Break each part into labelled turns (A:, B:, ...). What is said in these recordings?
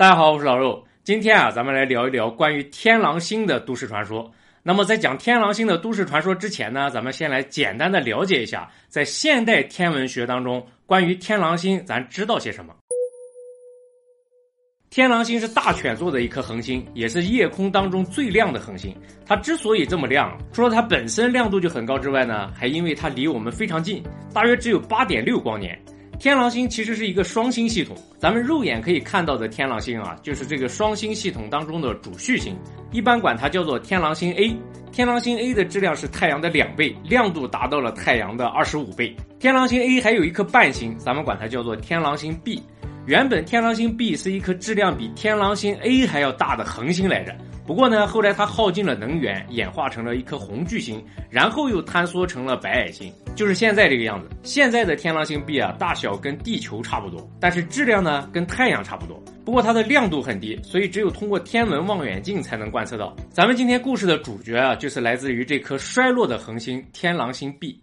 A: 大家好，我是老肉。今天啊，咱们来聊一聊关于天狼星的都市传说。那么在讲天狼星的都市传说之前呢，咱们先来简单的了解一下，在现代天文学当中，关于天狼星咱知道些什么。天狼星是大犬座的一颗恒星，也是夜空当中最亮的恒星。它之所以这么亮，除了它本身亮度就很高之外呢，还因为它离我们非常近，大约只有八点六光年。天狼星其实是一个双星系统，咱们肉眼可以看到的天狼星啊，就是这个双星系统当中的主序星，一般管它叫做天狼星 A。天狼星 A 的质量是太阳的两倍，亮度达到了太阳的二十五倍。天狼星 A 还有一颗伴星，咱们管它叫做天狼星 B。原本天狼星 B 是一颗质量比天狼星 A 还要大的恒星来着。不过呢，后来它耗尽了能源，演化成了一颗红巨星，然后又坍缩成了白矮星，就是现在这个样子。现在的天狼星 B 啊，大小跟地球差不多，但是质量呢跟太阳差不多。不过它的亮度很低，所以只有通过天文望远镜才能观测到。咱们今天故事的主角啊，就是来自于这颗衰落的恒星天狼星 B。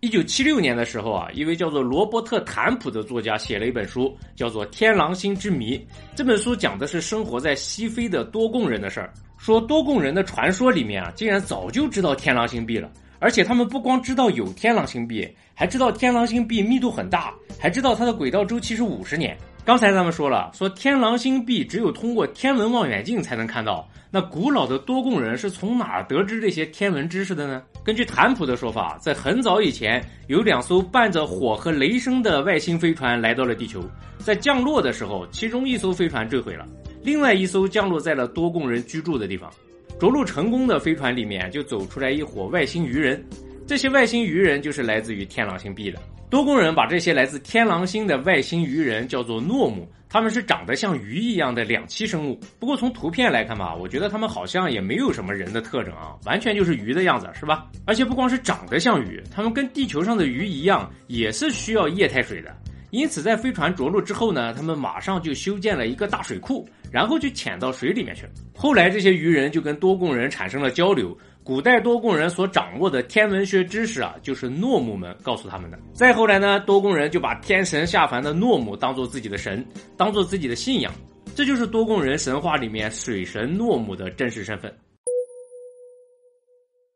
A: 一九七六年的时候啊，一位叫做罗伯特·坦普的作家写了一本书，叫做《天狼星之谜》。这本书讲的是生活在西非的多贡人的事儿，说多贡人的传说里面啊，竟然早就知道天狼星 B 了，而且他们不光知道有天狼星 B，还知道天狼星 B 密度很大，还知道它的轨道周期是五十年。刚才咱们说了，说天狼星 B 只有通过天文望远镜才能看到。那古老的多贡人是从哪得知这些天文知识的呢？根据坦普的说法，在很早以前，有两艘伴着火和雷声的外星飞船来到了地球，在降落的时候，其中一艘飞船坠毁了，另外一艘降落在了多贡人居住的地方。着陆成功的飞船里面就走出来一伙外星鱼人，这些外星鱼人就是来自于天狼星 B 的。多贡人把这些来自天狼星的外星鱼人叫做诺姆，它们是长得像鱼一样的两栖生物。不过从图片来看吧，我觉得它们好像也没有什么人的特征啊，完全就是鱼的样子，是吧？而且不光是长得像鱼，它们跟地球上的鱼一样，也是需要液态水的。因此，在飞船着陆之后呢，他们马上就修建了一个大水库，然后就潜到水里面去了。后来，这些鱼人就跟多贡人产生了交流。古代多贡人所掌握的天文学知识啊，就是诺姆们告诉他们的。再后来呢，多贡人就把天神下凡的诺姆当做自己的神，当做自己的信仰。这就是多贡人神话里面水神诺姆的真实身份。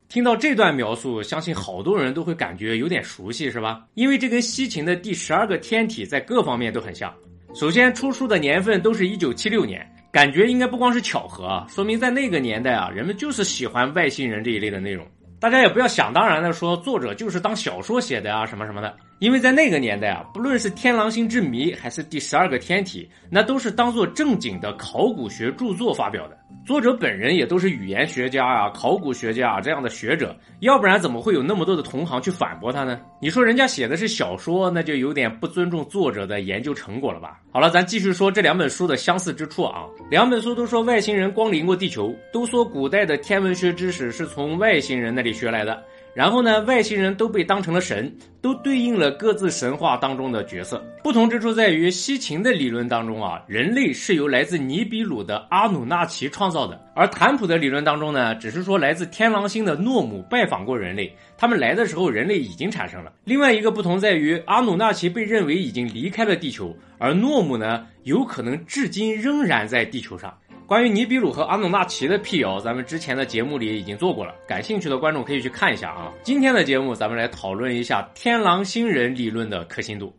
A: 听到这段描述，相信好多人都会感觉有点熟悉，是吧？因为这跟西秦的第十二个天体在各方面都很像。首先，出书的年份都是一九七六年。感觉应该不光是巧合啊，说明在那个年代啊，人们就是喜欢外星人这一类的内容。大家也不要想当然的说作者就是当小说写的啊，什么什么的。因为在那个年代啊，不论是《天狼星之谜》还是《第十二个天体》，那都是当做正经的考古学著作发表的。作者本人也都是语言学家啊、考古学家啊这样的学者，要不然怎么会有那么多的同行去反驳他呢？你说人家写的是小说，那就有点不尊重作者的研究成果了吧？好了，咱继续说这两本书的相似之处啊。两本书都说外星人光临过地球，都说古代的天文学知识是从外星人那里学来的。然后呢，外星人都被当成了神，都对应了各自神话当中的角色。不同之处在于，西秦的理论当中啊，人类是由来自尼比鲁的阿努纳奇创造的；而坦普的理论当中呢，只是说来自天狼星的诺姆拜访过人类，他们来的时候人类已经产生了。另外一个不同在于，阿努纳奇被认为已经离开了地球，而诺姆呢，有可能至今仍然在地球上。关于尼比鲁和阿努纳奇的辟谣，咱们之前的节目里已经做过了，感兴趣的观众可以去看一下啊。今天的节目，咱们来讨论一下天狼星人理论的可信度。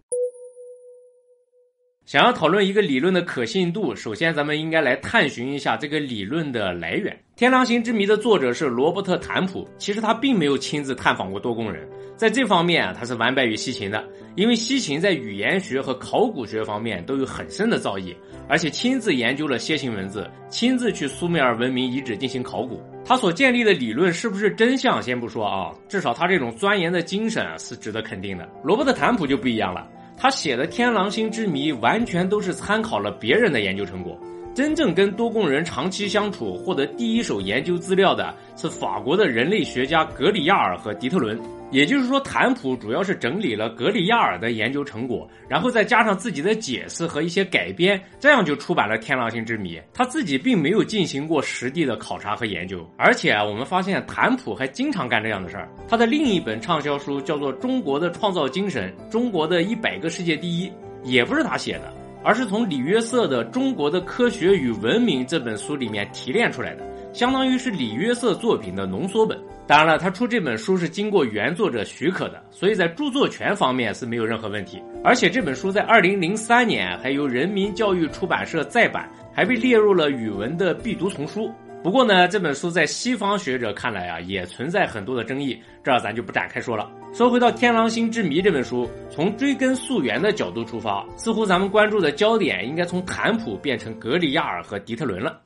A: 想要讨论一个理论的可信度，首先咱们应该来探寻一下这个理论的来源。《天狼星之谜》的作者是罗伯特·坦普，其实他并没有亲自探访过多贡人。在这方面啊，他是完败于西秦的，因为西秦在语言学和考古学方面都有很深的造诣，而且亲自研究了楔形文字，亲自去苏美尔文明遗址进行考古。他所建立的理论是不是真相，先不说啊，至少他这种钻研的精神是值得肯定的。罗伯特·坦普就不一样了，他写的《天狼星之谜》完全都是参考了别人的研究成果。真正跟多贡人长期相处、获得第一手研究资料的是法国的人类学家格里亚尔和迪特伦。也就是说，坦普主要是整理了格里亚尔的研究成果，然后再加上自己的解释和一些改编，这样就出版了《天狼星之谜》。他自己并没有进行过实地的考察和研究，而且，我们发现坦普还经常干这样的事儿。他的另一本畅销书叫做《中国的创造精神：中国的一百个世界第一》，也不是他写的。而是从李约瑟的《中国的科学与文明》这本书里面提炼出来的，相当于是李约瑟作品的浓缩本。当然了，他出这本书是经过原作者许可的，所以在著作权方面是没有任何问题。而且这本书在二零零三年还由人民教育出版社再版，还被列入了语文的必读丛书。不过呢，这本书在西方学者看来啊，也存在很多的争议，这儿咱就不展开说了。说回到《天狼星之谜》这本书，从追根溯源的角度出发，似乎咱们关注的焦点应该从坦普变成格里亚尔和迪特伦了。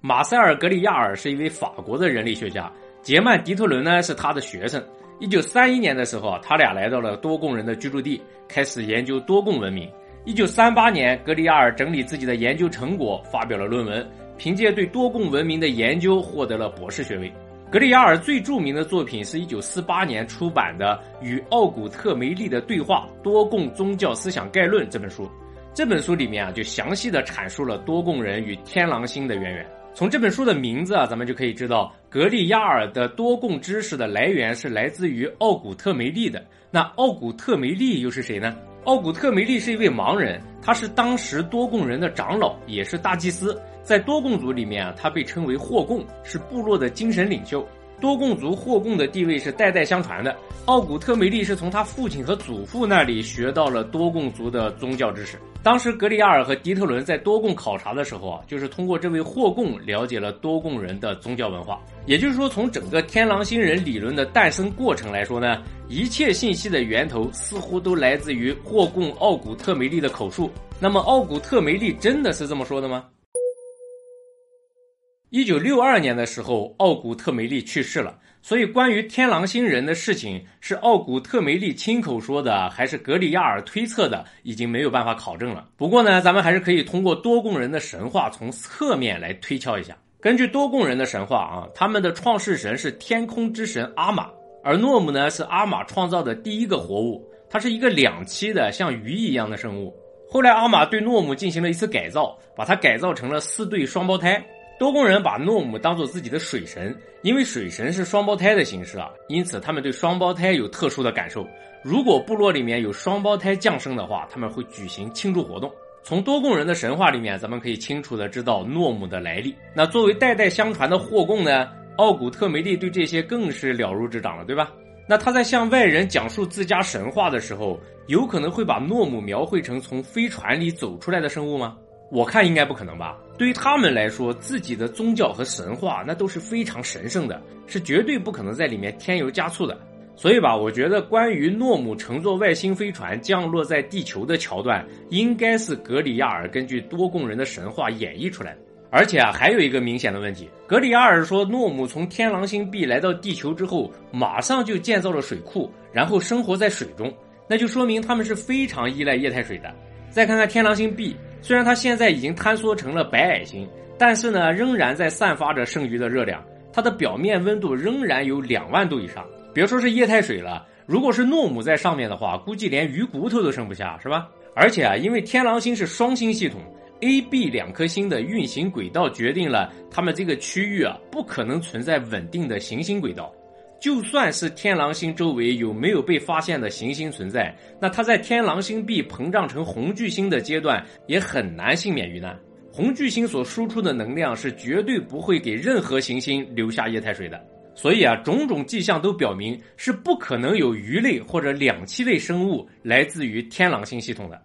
A: 马塞尔·格里亚尔是一位法国的人类学家，杰曼·迪特伦呢是他的学生。一九三一年的时候，他俩来到了多贡人的居住地，开始研究多贡文明。一九三八年，格里亚尔整理自己的研究成果，发表了论文，凭借对多贡文明的研究获得了博士学位。格里亚尔最著名的作品是一九四八年出版的《与奥古特梅利的对话：多贡宗教思想概论》这本书。这本书里面啊，就详细的阐述了多贡人与天狼星的渊源。从这本书的名字啊，咱们就可以知道，格里亚尔的多贡知识的来源是来自于奥古特梅利的。那奥古特梅利又是谁呢？奥古特梅利是一位盲人，他是当时多贡人的长老，也是大祭司。在多贡族里面啊，他被称为霍贡，是部落的精神领袖。多贡族霍贡的地位是代代相传的。奥古特梅利是从他父亲和祖父那里学到了多贡族的宗教知识。当时格里亚尔和迪特伦在多贡考察的时候啊，就是通过这位霍贡了解了多贡人的宗教文化。也就是说，从整个天狼星人理论的诞生过程来说呢，一切信息的源头似乎都来自于霍贡奥古特梅利的口述。那么，奥古特梅利真的是这么说的吗？一九六二年的时候，奥古特梅利去世了，所以关于天狼星人的事情是奥古特梅利亲口说的，还是格里亚尔推测的，已经没有办法考证了。不过呢，咱们还是可以通过多贡人的神话从侧面来推敲一下。根据多贡人的神话啊，他们的创世神是天空之神阿玛，而诺姆呢是阿玛创造的第一个活物，它是一个两栖的像鱼一样的生物。后来阿玛对诺姆进行了一次改造，把它改造成了四对双胞胎。多贡人把诺姆当做自己的水神，因为水神是双胞胎的形式啊，因此他们对双胞胎有特殊的感受。如果部落里面有双胞胎降生的话，他们会举行庆祝活动。从多贡人的神话里面，咱们可以清楚的知道诺姆的来历。那作为代代相传的霍贡呢，奥古特梅利对这些更是了如指掌了，对吧？那他在向外人讲述自家神话的时候，有可能会把诺姆描绘成从飞船里走出来的生物吗？我看应该不可能吧。对于他们来说，自己的宗教和神话那都是非常神圣的，是绝对不可能在里面添油加醋的。所以吧，我觉得关于诺姆乘坐外星飞船降落在地球的桥段，应该是格里亚尔根据多贡人的神话演绎出来的。而且啊，还有一个明显的问题，格里亚尔说诺姆从天狼星 B 来到地球之后，马上就建造了水库，然后生活在水中，那就说明他们是非常依赖液态水的。再看看天狼星 B。虽然它现在已经坍缩成了白矮星，但是呢，仍然在散发着剩余的热量。它的表面温度仍然有两万度以上，别说是液态水了，如果是诺姆在上面的话，估计连鱼骨头都剩不下，是吧？而且啊，因为天狼星是双星系统，A、B 两颗星的运行轨道决定了它们这个区域啊，不可能存在稳定的行星轨道。就算是天狼星周围有没有被发现的行星存在，那它在天狼星壁膨胀成红巨星的阶段也很难幸免于难。红巨星所输出的能量是绝对不会给任何行星留下液态水的，所以啊，种种迹象都表明是不可能有鱼类或者两栖类生物来自于天狼星系统的。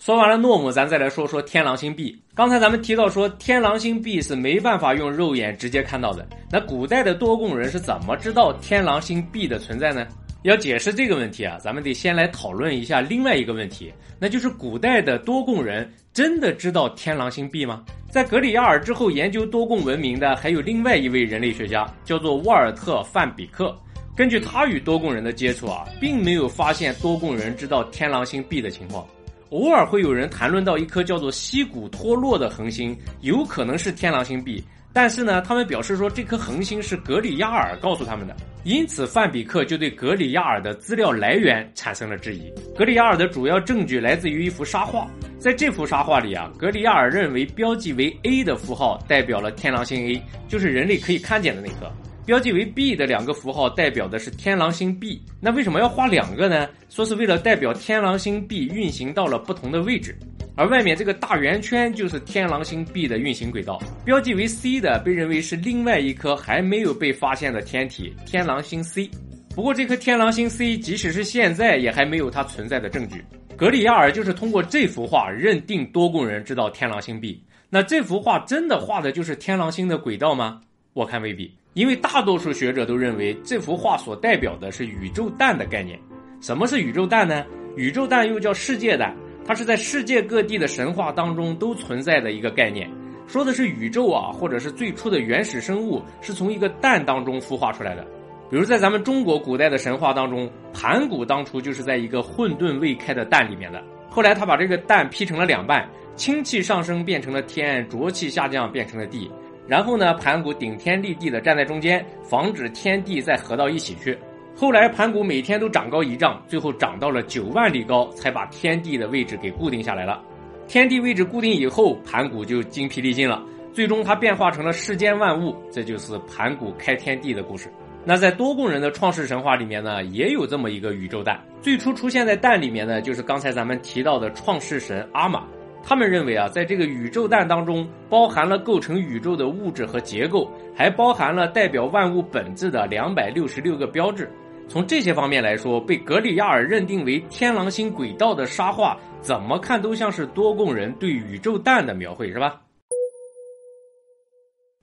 A: 说完了诺姆，咱再来说说天狼星 B。刚才咱们提到说，天狼星 B 是没办法用肉眼直接看到的。那古代的多贡人是怎么知道天狼星 B 的存在呢？要解释这个问题啊，咱们得先来讨论一下另外一个问题，那就是古代的多贡人真的知道天狼星 B 吗？在格里亚尔之后研究多贡文明的还有另外一位人类学家，叫做沃尔特·范比克。根据他与多贡人的接触啊，并没有发现多贡人知道天狼星 B 的情况。偶尔会有人谈论到一颗叫做西古托洛的恒星，有可能是天狼星 B，但是呢，他们表示说这颗恒星是格里亚尔告诉他们的，因此范比克就对格里亚尔的资料来源产生了质疑。格里亚尔的主要证据来自于一幅沙画，在这幅沙画里啊，格里亚尔认为标记为 A 的符号代表了天狼星 A，就是人类可以看见的那颗。标记为 B 的两个符号代表的是天狼星 B。那为什么要画两个呢？说是为了代表天狼星 B 运行到了不同的位置，而外面这个大圆圈就是天狼星 B 的运行轨道。标记为 C 的被认为是另外一颗还没有被发现的天体——天狼星 C。不过，这颗天狼星 C 即使是现在也还没有它存在的证据。格里亚尔就是通过这幅画认定多贡人知道天狼星 B。那这幅画真的画的就是天狼星的轨道吗？我看未必，因为大多数学者都认为这幅画所代表的是宇宙蛋的概念。什么是宇宙蛋呢？宇宙蛋又叫世界蛋，它是在世界各地的神话当中都存在的一个概念，说的是宇宙啊，或者是最初的原始生物是从一个蛋当中孵化出来的。比如在咱们中国古代的神话当中，盘古当初就是在一个混沌未开的蛋里面的，后来他把这个蛋劈成了两半。氢气上升变成了天，浊气下降变成了地。然后呢，盘古顶天立地的站在中间，防止天地再合到一起去。后来盘古每天都长高一丈，最后长到了九万里高，才把天地的位置给固定下来了。天地位置固定以后，盘古就精疲力尽了，最终他变化成了世间万物。这就是盘古开天地的故事。那在多贡人的创世神话里面呢，也有这么一个宇宙蛋。最初出现在蛋里面呢，就是刚才咱们提到的创世神阿玛。他们认为啊，在这个宇宙蛋当中，包含了构成宇宙的物质和结构，还包含了代表万物本质的两百六十六个标志。从这些方面来说，被格里亚尔认定为天狼星轨道的沙画，怎么看都像是多贡人对宇宙蛋的描绘，是吧？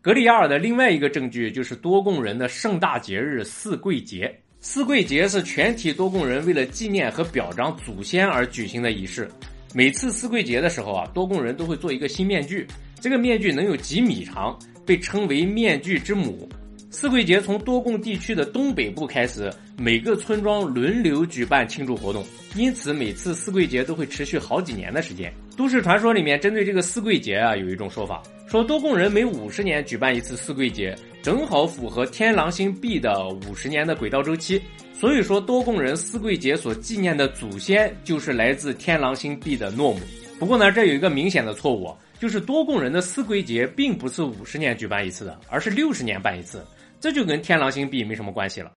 A: 格里亚尔的另外一个证据就是多贡人的盛大节日四贵节。四贵节是全体多贡人为了纪念和表彰祖先而举行的仪式。每次四桂节的时候啊，多贡人都会做一个新面具，这个面具能有几米长，被称为面具之母。四桂节从多贡地区的东北部开始，每个村庄轮流举办庆祝活动，因此每次四桂节都会持续好几年的时间。都市传说里面针对这个四桂节啊，有一种说法，说多贡人每五十年举办一次四桂节，正好符合天狼星 B 的五十年的轨道周期。所以说，多贡人四贵节所纪念的祖先就是来自天狼星 B 的诺姆。不过呢，这有一个明显的错误，就是多贡人的四贵节并不是五十年举办一次的，而是六十年办一次，这就跟天狼星 B 没什么关系了。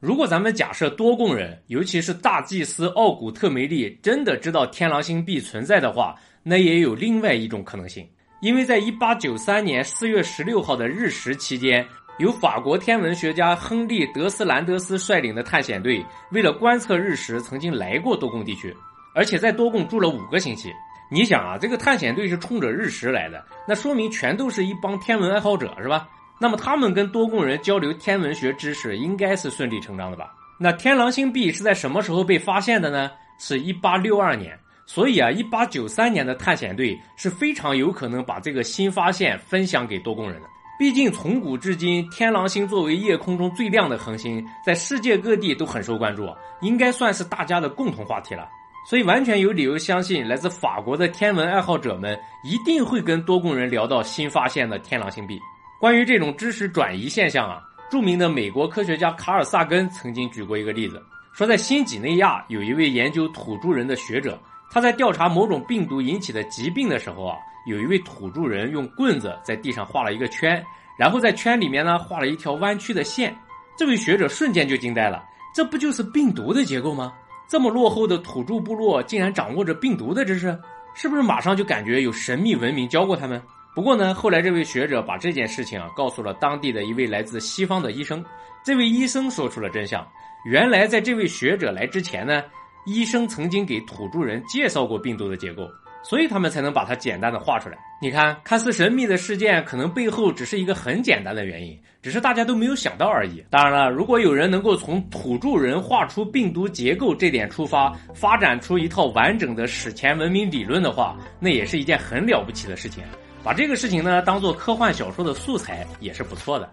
A: 如果咱们假设多贡人，尤其是大祭司奥古特梅利真的知道天狼星 B 存在的话，那也有另外一种可能性，因为在一八九三年四月十六号的日食期间。由法国天文学家亨利·德斯兰德斯率领的探险队，为了观测日食，曾经来过多贡地区，而且在多贡住了五个星期。你想啊，这个探险队是冲着日食来的，那说明全都是一帮天文爱好者，是吧？那么他们跟多贡人交流天文学知识，应该是顺理成章的吧？那天狼星 B 是在什么时候被发现的呢？是一八六二年，所以啊，一八九三年的探险队是非常有可能把这个新发现分享给多贡人的。毕竟，从古至今，天狼星作为夜空中最亮的恒星，在世界各地都很受关注，应该算是大家的共同话题了。所以，完全有理由相信，来自法国的天文爱好者们一定会跟多贡人聊到新发现的天狼星 B。关于这种知识转移现象啊，著名的美国科学家卡尔萨根曾经举过一个例子，说在新几内亚有一位研究土著人的学者，他在调查某种病毒引起的疾病的时候啊。有一位土著人用棍子在地上画了一个圈，然后在圈里面呢画了一条弯曲的线。这位学者瞬间就惊呆了，这不就是病毒的结构吗？这么落后的土著部落竟然掌握着病毒的知识，是不是马上就感觉有神秘文明教过他们？不过呢，后来这位学者把这件事情啊告诉了当地的一位来自西方的医生，这位医生说出了真相。原来在这位学者来之前呢，医生曾经给土著人介绍过病毒的结构。所以他们才能把它简单的画出来。你看，看似神秘的事件，可能背后只是一个很简单的原因，只是大家都没有想到而已。当然了，如果有人能够从土著人画出病毒结构这点出发，发展出一套完整的史前文明理论的话，那也是一件很了不起的事情。把这个事情呢当做科幻小说的素材也是不错的。